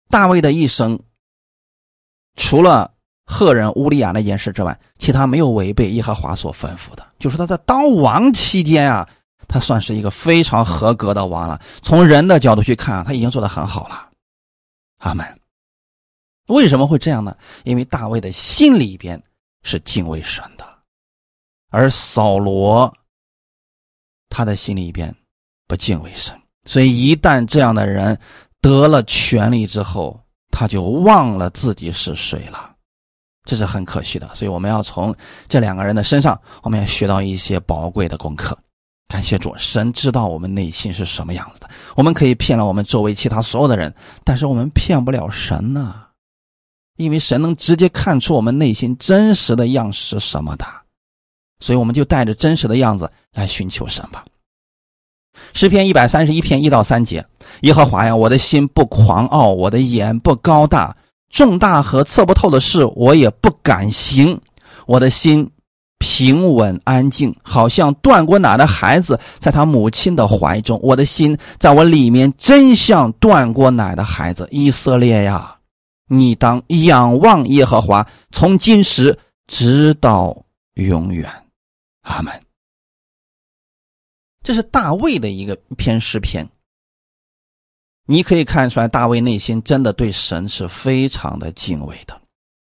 大卫的一生，除了。赫人乌利亚那件事之外，其他没有违背耶和华所吩咐的。就是他在当王期间啊，他算是一个非常合格的王了。从人的角度去看啊，他已经做得很好了。阿门。为什么会这样呢？因为大卫的心里边是敬畏神的，而扫罗他的心里边不敬畏神，所以一旦这样的人得了权力之后，他就忘了自己是谁了。这是很可惜的，所以我们要从这两个人的身上，我们要学到一些宝贵的功课。感谢主，神知道我们内心是什么样子的。我们可以骗了我们周围其他所有的人，但是我们骗不了神呢，因为神能直接看出我们内心真实的样式什么的。所以我们就带着真实的样子来寻求神吧。诗篇一百三十一篇一到三节：耶和华呀，我的心不狂傲，我的眼不高大。重大和测不透的事，我也不敢行。我的心平稳安静，好像断过奶的孩子在他母亲的怀中。我的心在我里面，真像断过奶的孩子。以色列呀，你当仰望耶和华，从今时直到永远。阿门。这是大卫的一个篇诗篇。你可以看出来，大卫内心真的对神是非常的敬畏的。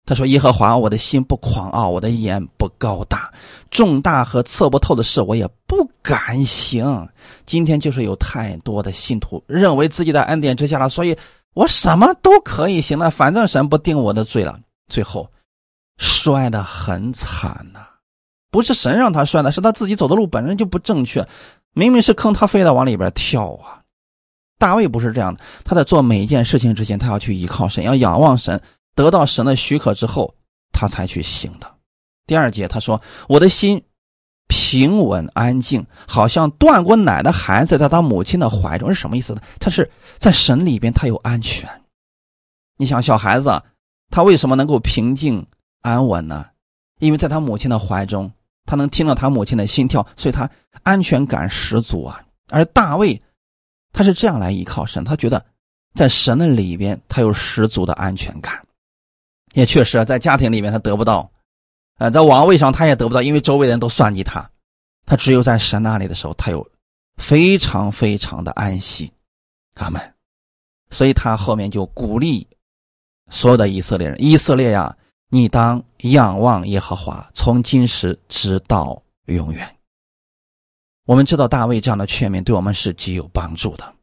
他说：“耶和华，我的心不狂傲，我的眼不高大，重大和测不透的事，我也不敢行。今天就是有太多的信徒认为自己在恩典之下了，所以我什么都可以行了，反正神不定我的罪了。最后摔得很惨呐，不是神让他摔的，是他自己走的路本身就不正确，明明是坑，他非得往里边跳啊。大卫不是这样的，他在做每一件事情之前，他要去依靠神，要仰望神。”得到神的许可之后，他才去行的。第二节他说：“我的心平稳安静，好像断过奶的孩子在他母亲的怀中。”是什么意思呢？他是在神里边，他有安全。你想，小孩子他为什么能够平静安稳呢？因为在他母亲的怀中，他能听到他母亲的心跳，所以他安全感十足啊。而大卫他是这样来依靠神，他觉得在神的里边，他有十足的安全感。也确实啊，在家庭里面他得不到，呃，在王位上他也得不到，因为周围的人都算计他。他只有在神那里的时候，他有非常非常的安息。阿门。所以他后面就鼓励所有的以色列人：以色列呀，你当仰望耶和华，从今时直到永远。我们知道大卫这样的劝勉对我们是极有帮助的。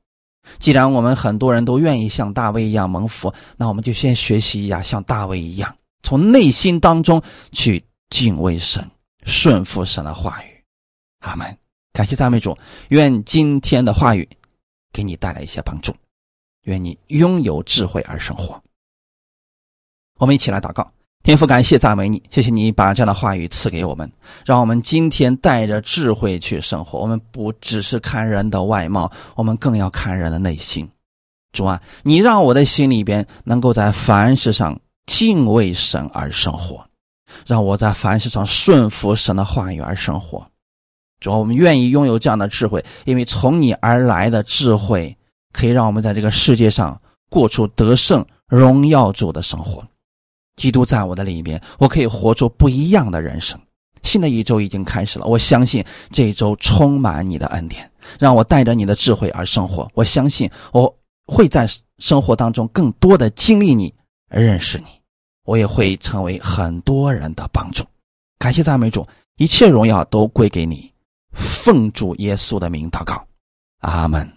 既然我们很多人都愿意像大卫一样蒙福，那我们就先学习一下像大卫一样，从内心当中去敬畏神、顺服神的话语。阿门。感谢赞美主，愿今天的话语给你带来一些帮助，愿你拥有智慧而生活。我们一起来祷告。天父，感谢赞美你，谢谢你把这样的话语赐给我们，让我们今天带着智慧去生活。我们不只是看人的外貌，我们更要看人的内心。主啊，你让我的心里边能够在凡事上敬畏神而生活，让我在凡事上顺服神的话语而生活。主啊，我们愿意拥有这样的智慧，因为从你而来的智慧，可以让我们在这个世界上过出得胜、荣耀主的生活。基督在我的里面，我可以活出不一样的人生。新的一周已经开始了，我相信这一周充满你的恩典，让我带着你的智慧而生活。我相信我会在生活当中更多的经历你，认识你，我也会成为很多人的帮助。感谢赞美主，一切荣耀都归给你。奉主耶稣的名祷告，阿门。